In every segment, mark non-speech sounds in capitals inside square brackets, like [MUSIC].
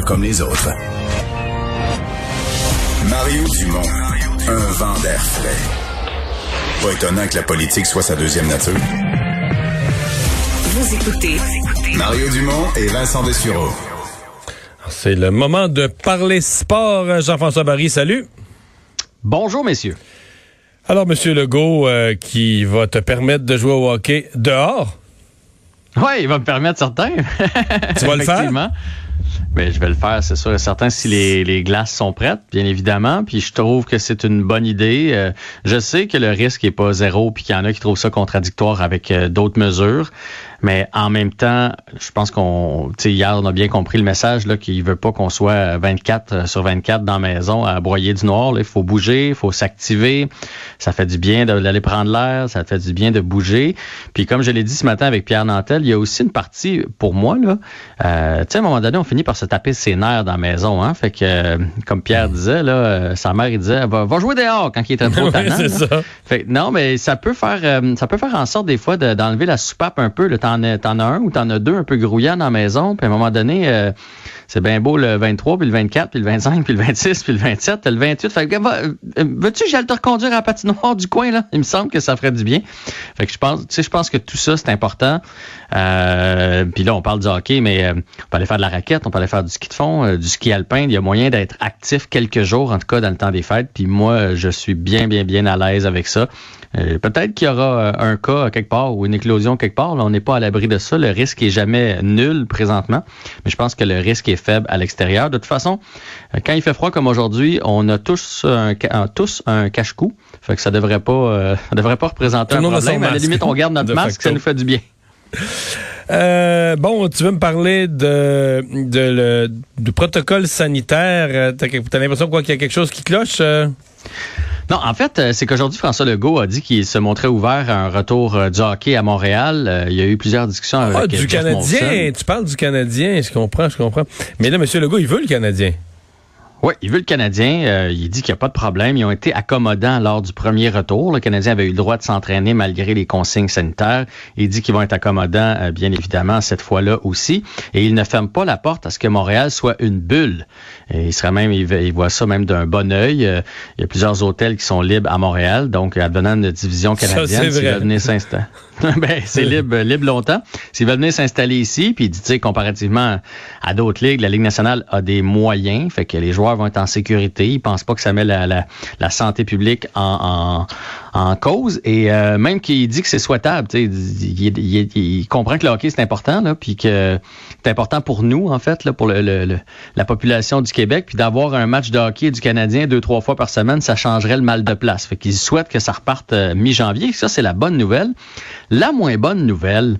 Pas comme les autres. Mario Dumont. Un vent d'air frais. Pas étonnant que la politique soit sa deuxième nature. Vous écoutez Mario Dumont et Vincent Dessureau. C'est le moment de parler sport. Jean-François Barry, salut. Bonjour, messieurs. Alors, Monsieur Legault, euh, qui va te permettre de jouer au hockey dehors? Oui, il va me permettre certains. Tu vas le faire? [LAUGHS] Mais je vais le faire, c'est sûr et certain, si les, glaces sont prêtes, bien évidemment. Puis je trouve que c'est une bonne idée. Euh, je sais que le risque est pas zéro, puis qu'il y en a qui trouvent ça contradictoire avec euh, d'autres mesures. Mais en même temps, je pense qu'on, tu sais, hier, on a bien compris le message là qu'il veut pas qu'on soit 24 sur 24 dans la maison à broyer du noir. Il faut bouger, il faut s'activer. Ça fait du bien d'aller prendre l'air, ça fait du bien de bouger. Puis comme je l'ai dit ce matin avec Pierre Nantel, il y a aussi une partie pour moi là. Euh, tu sais, à un moment donné, on finit par se taper ses nerfs dans la maison. Hein? Fait que, euh, comme Pierre disait, là, euh, sa mère, il disait, va, va jouer dehors quand il était trop [LAUGHS] Oui, tannant. c'est là. ça. Fait que non, mais ça peut faire euh, ça peut faire en sorte des fois de- d'enlever la soupape un peu. là. T'en as, un ou t'en as deux un peu grouillants dans la maison, puis à un moment donné, euh, c'est bien beau le 23, puis le 24, puis le 25, puis le 26, puis le 27, puis le 28. Fait euh, veux-tu que j'aille te reconduire à la patinoire du coin, là? Il me semble que ça ferait du bien. Fait que je pense, tu sais, je pense que tout ça, c'est important. Euh, puis là, on parle du hockey, mais on peut aller faire de la raquette, on peut aller faire du ski de fond, du ski alpin. Il y a moyen d'être actif quelques jours, en tout cas dans le temps des fêtes. Puis moi, je suis bien, bien, bien à l'aise avec ça. Euh, Peut-être qu'il y aura euh, un cas quelque part ou une éclosion quelque part. Là, on n'est pas à l'abri de ça. Le risque est jamais nul présentement, mais je pense que le risque est faible à l'extérieur. De toute façon, euh, quand il fait froid comme aujourd'hui, on a tous un, tous cache-cou. Fait que ça devrait pas, euh, [LAUGHS] ça devrait pas représenter Tout un problème. À la limite, on garde [LAUGHS] notre masque, facto. ça nous fait du bien. Euh, bon, tu veux me parler de, de le, du protocole sanitaire. T'as l'impression qu'il y a quelque chose qui cloche? euh? Non, en fait, euh, c'est qu'aujourd'hui, François Legault a dit qu'il se montrait ouvert à un retour euh, du hockey à Montréal. Euh, Il y a eu plusieurs discussions avec Ah, du Canadien. Tu parles du Canadien. Je comprends, je comprends. Mais là, M. Legault, il veut le Canadien. Oui, il veut le Canadien. Euh, il dit qu'il n'y a pas de problème. Ils ont été accommodants lors du premier retour. Le Canadien avait eu le droit de s'entraîner malgré les consignes sanitaires. Il dit qu'ils vont être accommodants, euh, bien évidemment, cette fois-là aussi. Et il ne ferme pas la porte à ce que Montréal soit une bulle. Et il serait même, il, voit ça même d'un bon œil. Euh, il y a plusieurs hôtels qui sont libres à Montréal. Donc, advenant une division Ça, canadienne, vrai. veulent venir s'installer. [LAUGHS] [LAUGHS] ben, c'est libre, libre longtemps. S'ils veulent venir s'installer ici, puis il dit, tu sais, comparativement à d'autres ligues, la Ligue nationale a des moyens, fait que les joueurs vont être en sécurité. Ils pensent pas que ça met la, la, la santé publique en, en, en cause. Et euh, même qu'il dit que c'est souhaitable, il, il- il- comprend que le hockey c'est important, là, puis que c'est important pour nous, en fait, là, pour le- la population du Québec, puis d'avoir un match de hockey du Canadien deux, trois fois par semaine, ça changerait le mal de place. Fait qu'ils souhaitent que ça reparte euh, mi-janvier. Ça, c'est la bonne nouvelle. La moins bonne nouvelle,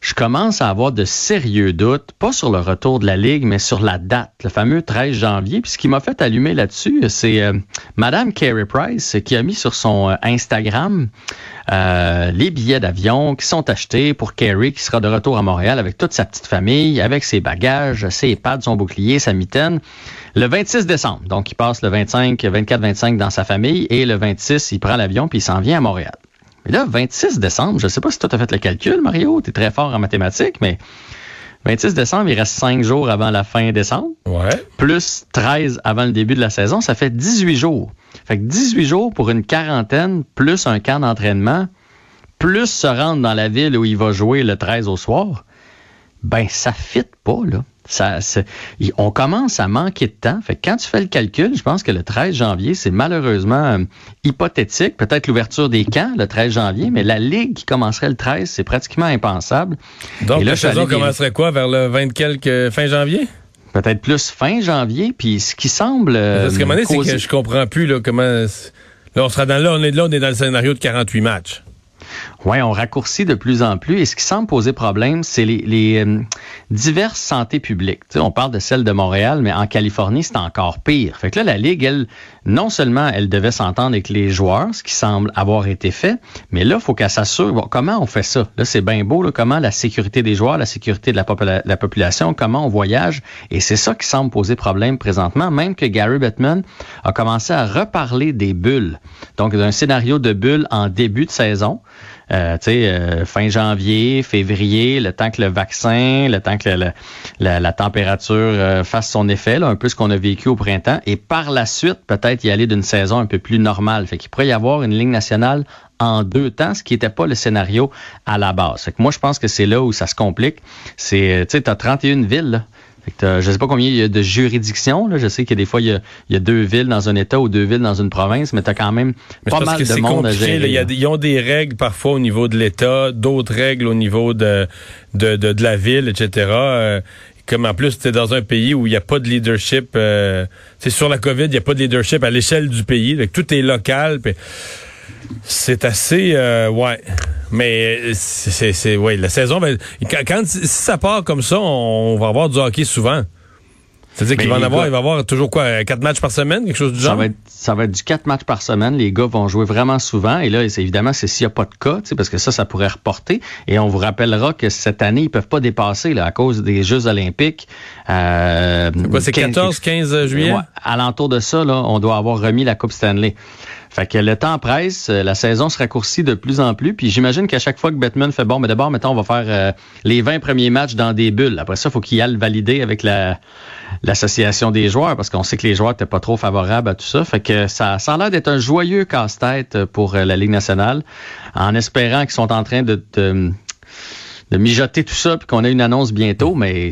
je commence à avoir de sérieux doutes, pas sur le retour de la Ligue, mais sur la date, le fameux 13 janvier. Puis ce qui m'a fait allumer là-dessus, c'est euh, Madame Carey Price qui a mis sur son euh, Instagram euh, les billets d'avion qui sont achetés pour Carey qui sera de retour à Montréal avec toute sa petite famille, avec ses bagages, ses pads, son bouclier, sa mitaine, le 26 décembre. Donc il passe le 25, 24-25 dans sa famille et le 26, il prend l'avion puis il s'en vient à Montréal. Mais là, 26 décembre, je ne sais pas si toi, tu as fait le calcul, Mario, tu es très fort en mathématiques, mais 26 décembre, il reste 5 jours avant la fin décembre, Ouais. plus 13 avant le début de la saison, ça fait 18 jours. Fait que 18 jours pour une quarantaine, plus un camp d'entraînement, plus se rendre dans la ville où il va jouer le 13 au soir, ben ça fit pas, là. Ça, on commence à manquer de temps. Fait que quand tu fais le calcul, je pense que le 13 janvier, c'est malheureusement euh, hypothétique. Peut-être l'ouverture des camps le 13 janvier, mais la Ligue qui commencerait le 13, c'est pratiquement impensable. Donc, Et là, la saison commencerait quoi? Vers le 20 quelques, fin janvier? Peut-être plus fin janvier, puis ce qui semble... euh, Parce qu'à un moment donné, c'est causer- que je comprends plus là, comment. Là, on sera dans là, on est là, on est dans le scénario de 48 matchs. Oui, on raccourcit de plus en plus. Et ce qui semble poser problème, c'est les, les, euh, diverses santé publiques. Tu sais, on parle de celle de Montréal, mais en Californie, c'est encore pire. Fait que là, la Ligue, elle, non seulement elle devait s'entendre avec les joueurs, ce qui semble avoir été fait, mais là, il faut qu'elle s'assure, bon, comment on fait ça? Là, c'est bien beau, là, comment la sécurité des joueurs, la sécurité de la, popula- la population, comment on voyage? Et c'est ça qui semble poser problème présentement, même que Gary Bettman a commencé à reparler des bulles. Donc, d'un scénario de bulles en début de saison. Euh, euh, fin janvier, février, le temps que le vaccin, le temps que la, température euh, fasse son effet, là, un peu ce qu'on a vécu au printemps, et par la suite, peut-être y aller d'une saison un peu plus normale. Fait qu'il pourrait y avoir une ligne nationale en deux temps, ce qui n'était pas le scénario à la base. Fait que moi, je pense que c'est là où ça se complique. C'est, tu sais, tu as 31 villes. Je ne sais pas combien il y a de juridictions. Là. Je sais que des fois, il y, a, deux villes dans un État ou deux villes dans une province, mais tu as quand même pas mal de monde à gérer. ils ont des règles parfois au niveau de l'État, d'autres règles au niveau de, de, de, la ville, etc. Euh, comme en plus, tu es dans un pays où il n'y a pas de leadership. Euh, c'est sur la COVID, il n'y a pas de leadership à l'échelle du pays. tout est local. C'est assez... Euh, ouais. Mais c'est, c'est, ouais, la saison, va, quand, si ça part comme ça, on, va avoir du hockey souvent. C'est-à-dire qu'il va en avoir, il va avoir toujours quoi, quatre matchs par semaine, quelque chose du genre? Ça va être, ça va être du quatre matchs par semaine. Les gars vont jouer vraiment souvent. Et là, c'est, évidemment, c'est s'il n'y a pas de cas, parce que ça, ça pourrait reporter. Et on vous rappellera que cette année, ils peuvent pas dépasser, là, à cause des Jeux olympiques. Euh, quoi, c'est 14, 15 juillet? Ouais, alentour de ça, là, on doit avoir remis la Coupe Stanley. Fait que le temps presse, euh, la saison se raccourcit de plus en plus. Puis j'imagine qu'à chaque fois que Batman fait bon, mais d'abord, mettons, on va faire euh, les 20 premiers matchs dans des bulles. Après ça, il faut qu'il aille valider avec la l'association des joueurs parce qu'on sait que les joueurs n'étaient pas trop favorables à tout ça. Fait que ça, ça a l'air d'être un joyeux casse-tête pour euh, la Ligue nationale, en espérant qu'ils sont en train de, de, de mijoter tout ça puis qu'on ait une annonce bientôt, mais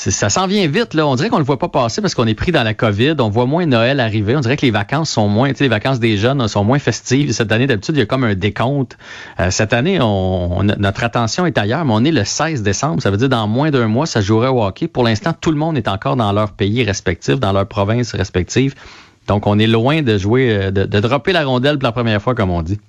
ça s'en vient vite. Là. On dirait qu'on ne le voit pas passer parce qu'on est pris dans la COVID. On voit moins Noël arriver. On dirait que les vacances sont moins, les vacances des jeunes sont moins festives. Cette année, d'habitude, il y a comme un décompte. Euh, cette année, on, notre attention est ailleurs, mais on est le 16 décembre. Ça veut dire dans moins d'un mois, ça jouerait au hockey. Pour l'instant, tout le monde est encore dans leur pays respectif, dans leur province respective. Donc, on est loin de jouer, euh, de, de dropper la rondelle pour la première fois, comme on dit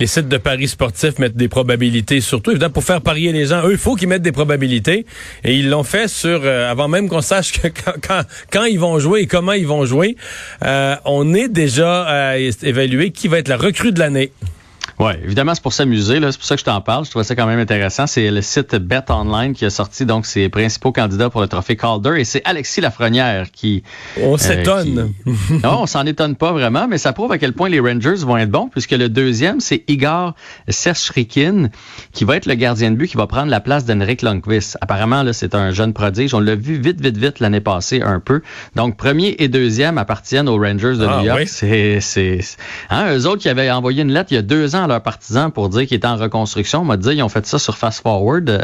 les sites de paris sportifs mettent des probabilités, surtout évidemment pour faire parier les gens. Eux, il faut qu'ils mettent des probabilités. Et ils l'ont fait sur euh, avant même qu'on sache [LAUGHS] quand, quand, ils vont jouer et comment ils vont jouer. Euh, on est déjà à évaluer qui va être la recrue de l'année. Oui, évidemment, c'est pour s'amuser. C'est pour ça que je t'en parle. Je trouve ça quand même intéressant. C'est le site Bet Online qui a sorti donc ses principaux candidats pour le trophée Calder et c'est Alexis Lafrenière qui. On euh, s'étonne. non, on s'en étonne pas vraiment, mais ça prouve à quel point les Rangers vont être bons puisque le deuxième, c'est Igor Serchrikin qui va être le gardien de but qui va prendre la place d'Henrik Lundqvist. Apparemment, là, c'est un jeune prodige. On l'a vu vite, vite, vite l'année passée un peu. Donc, premier et deuxième appartiennent aux Rangers de ah, New York. C'est, c'est, hein, eux autres qui avaient envoyé une lettre il y a deux ans leurs partisans pour dire qu'ils étaient en reconstruction. On m'a dit ils ont fait ça sur Fast Forward.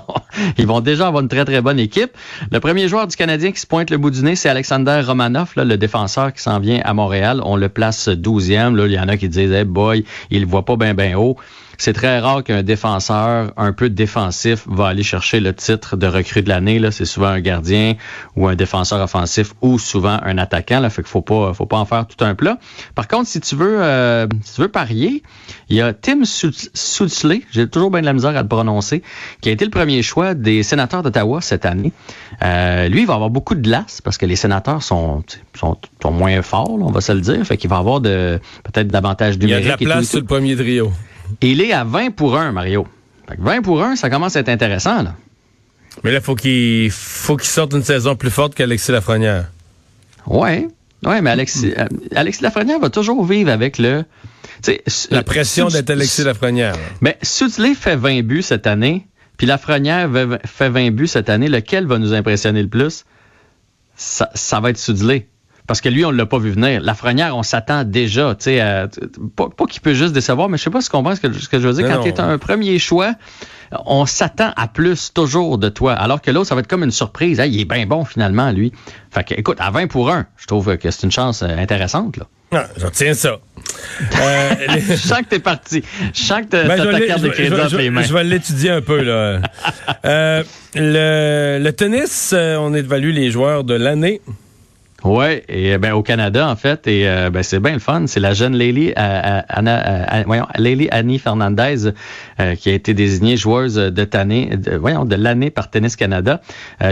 [LAUGHS] ils vont déjà avoir une très, très bonne équipe. Le premier joueur du Canadien qui se pointe le bout du nez, c'est Alexander Romanov, le défenseur qui s'en vient à Montréal. On le place 12e. Là, il y en a qui disent boy, il ne voit pas bien, bien haut. C'est très rare qu'un défenseur un peu défensif va aller chercher le titre de recrue de l'année. Là, c'est souvent un gardien ou un défenseur offensif ou souvent un attaquant. Là, fait qu'il faut pas, faut pas en faire tout un plat. Par contre, si tu veux, euh, si tu veux parier, il y a Tim Sutzley, j'ai toujours bien de la misère à le prononcer, qui a été le premier choix des sénateurs d'Ottawa cette année. Euh, lui, il va avoir beaucoup de glace parce que les sénateurs sont, sont, sont moins forts, on va se le dire. Fait qu'il va avoir de peut-être davantage numérique. Il y a de la place sur le premier trio il est à 20 pour 1, Mario. 20 pour 1, ça commence à être intéressant. Là. Mais là, faut qu'il faut qu'il sorte une saison plus forte qu'Alexis Lafrenière. Oui. Oui, mais Alexis, euh, Alexis Lafrenière va toujours vivre avec le. La pression d'être Alexis Lafrenière. Mais Sutley fait 20 buts cette année, puis Lafrenière fait 20 buts cette année. Lequel va nous impressionner le plus? Ça, ça va être Sudley parce que lui, on ne l'a pas vu venir. La Lafrenière, on s'attend déjà, tu sais, pas, qu'il peut juste décevoir, mais je sais pas si tu comprends ce que, ce que je veux dire. quand tu es un premier choix, on s'attend à plus toujours de toi, alors que l'autre, ça va être comme une surprise. il est bien bon finalement, lui. Fait que, écoute, à 20 pour 1, je trouve que c'est une chance euh, intéressante, là. Ah, je tiens ça. Euh, [LAUGHS] je sens que t'es parti. Je sens que t'as ben, ta carte de crédit entre les mains. Je vais l'étudier un peu, là. [LAUGHS] euh, le, le tennis, euh, on évalue les joueurs de l'année. Oui, et ben au Canada en fait, et euh, ben c'est bien le fun. C'est la jeune Leili euh, Anna, euh, Annie Fernandez qui a été désignée joueuse de l'année, voyons, de l'année par Tennis Canada.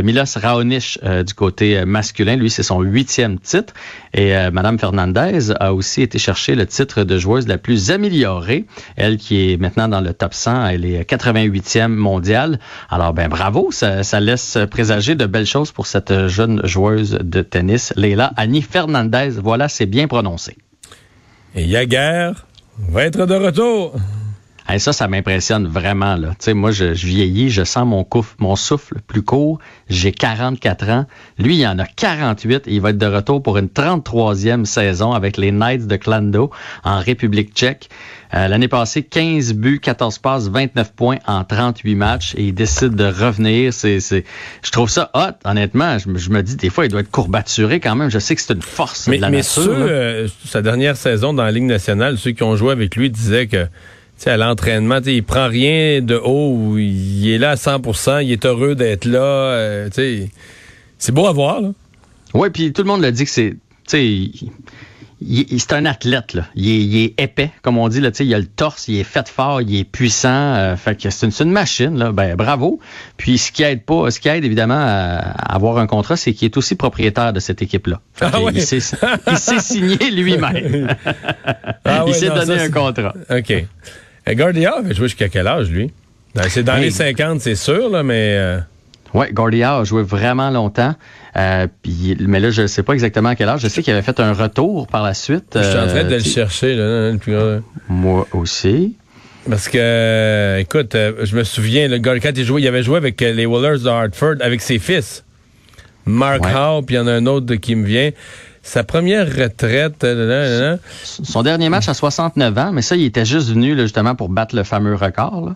Milos Raonic du côté masculin, lui c'est son huitième titre, et Madame Fernandez a aussi été chercher le titre de joueuse la plus améliorée. Elle qui est maintenant dans le top 100, elle est 88e mondiale. Alors ben bravo, ça, ça laisse présager de belles choses pour cette jeune joueuse de tennis. Leila Annie Fernandez. Voilà, c'est bien prononcé. Et Yaguer va être de retour. Ça, ça m'impressionne vraiment. Là. sais, moi, je, vieillis, je sens mon, mon souffle plus court. J'ai 44 ans. Lui, il en a 48 et il va être de retour pour une 33e saison avec les Knights de Klando en République tchèque. Euh, l'année passée, 15 buts, 14 passes, 29 points en 38 matchs et il décide de revenir. C'est, c'est, je trouve ça hot, honnêtement. Je, me dis, des fois, il doit être courbaturé quand même. Je sais que c'est une force mais, de la mais nature. Ceux, euh, sa dernière saison dans la Ligue nationale, ceux qui ont joué avec lui disaient que à l'entraînement, il prend rien de haut, il est là à 100% il est heureux d'être là. Euh, c'est beau à voir. Oui, puis tout le monde l'a dit que c'est c'est un athlète, là. Il est, épais, comme on dit, là, il a le torse, il est fait fort, il est puissant. Euh, fait que c'est une, machine, là. Ben, bravo. Puis ce qui aide pas, ce qui aide évidemment à, avoir un contrat, c'est qu'il est aussi propriétaire de cette équipe-là. Ah il s'est signé [LAUGHS] lui-même. Ah il s'est donné un contrat. OK. Et Guardia avait joué jusqu'à quel âge, lui? Ben, c'est dans les 50, c'est sûr, là, mais. Euh, oui, Gordia a joué vraiment longtemps. Euh, mais là, je ne sais pas exactement à quel âge. Je sais qu'il avait fait un retour par la suite. je suis en train de euh, le chercher. Là, le plus grand. Moi aussi. Parce que, écoute, euh, je me souviens, le quand il jouait, il avait joué avec les Wallers de Hartford, avec ses fils. Mark Howe, puis il y en a un autre qui me vient. Sa première retraite. Son dernier match à 69 ans, mais ça, il était juste venu justement pour battre le fameux record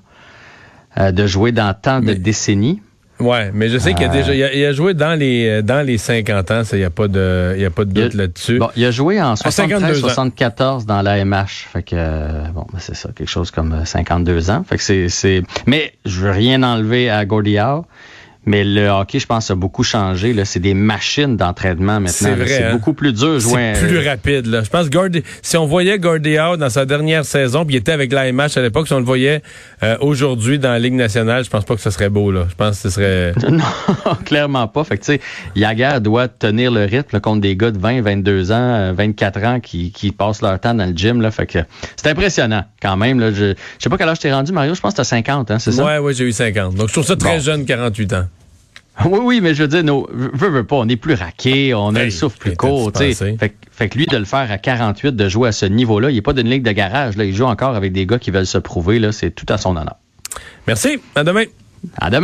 de jouer dans tant de décennies. Ouais, mais je sais qu'il a déjà il a, joué dans les dans les 50 ans, il y a pas de il y a pas de doute là-dessus. Bon, il a joué en 73 74 dans la MH, fait que bon, ben, c'est ça, quelque chose comme 52 ans. Fait que c'est mais je veux rien enlever à Howe. Mais le hockey, je pense, a beaucoup changé. C'est des machines d'entraînement maintenant. C'est vrai. C'est hein? beaucoup plus dur jouer. C'est plus rapide. Là. Je pense que si on voyait Gordy Howe dans sa dernière saison, puis il était avec l'AMH à l'époque, si on le voyait euh, aujourd'hui dans la Ligue nationale, je pense pas que ce serait beau. Là. Je pense que ce serait... [LAUGHS] non, clairement pas. Fait que, tu sais, Yager doit tenir le rythme contre des gars de 20, 22 ans, 24 euh, ans qui, qui passent leur temps dans le gym. Là. Fait que c'est impressionnant quand même. Là. Je, je sais pas quel âge t'es rendu, Mario. Je pense que t'as 50, hein, c'est ça? Ouais, ouais, j'ai eu 50. Donc, je trouve ça très jeune, 48 ans. [LAUGHS] Oui, oui, mais je veux dire, nos, veux, veux pas, on est plus raqué, on a le souffle plus court. Fait, fait que lui, de le faire à 48, de jouer à ce niveau-là, il n'est pas d'une ligue de garage. Là, il joue encore avec des gars qui veulent se prouver. C'est tout à son honneur. Merci. À demain. À demain.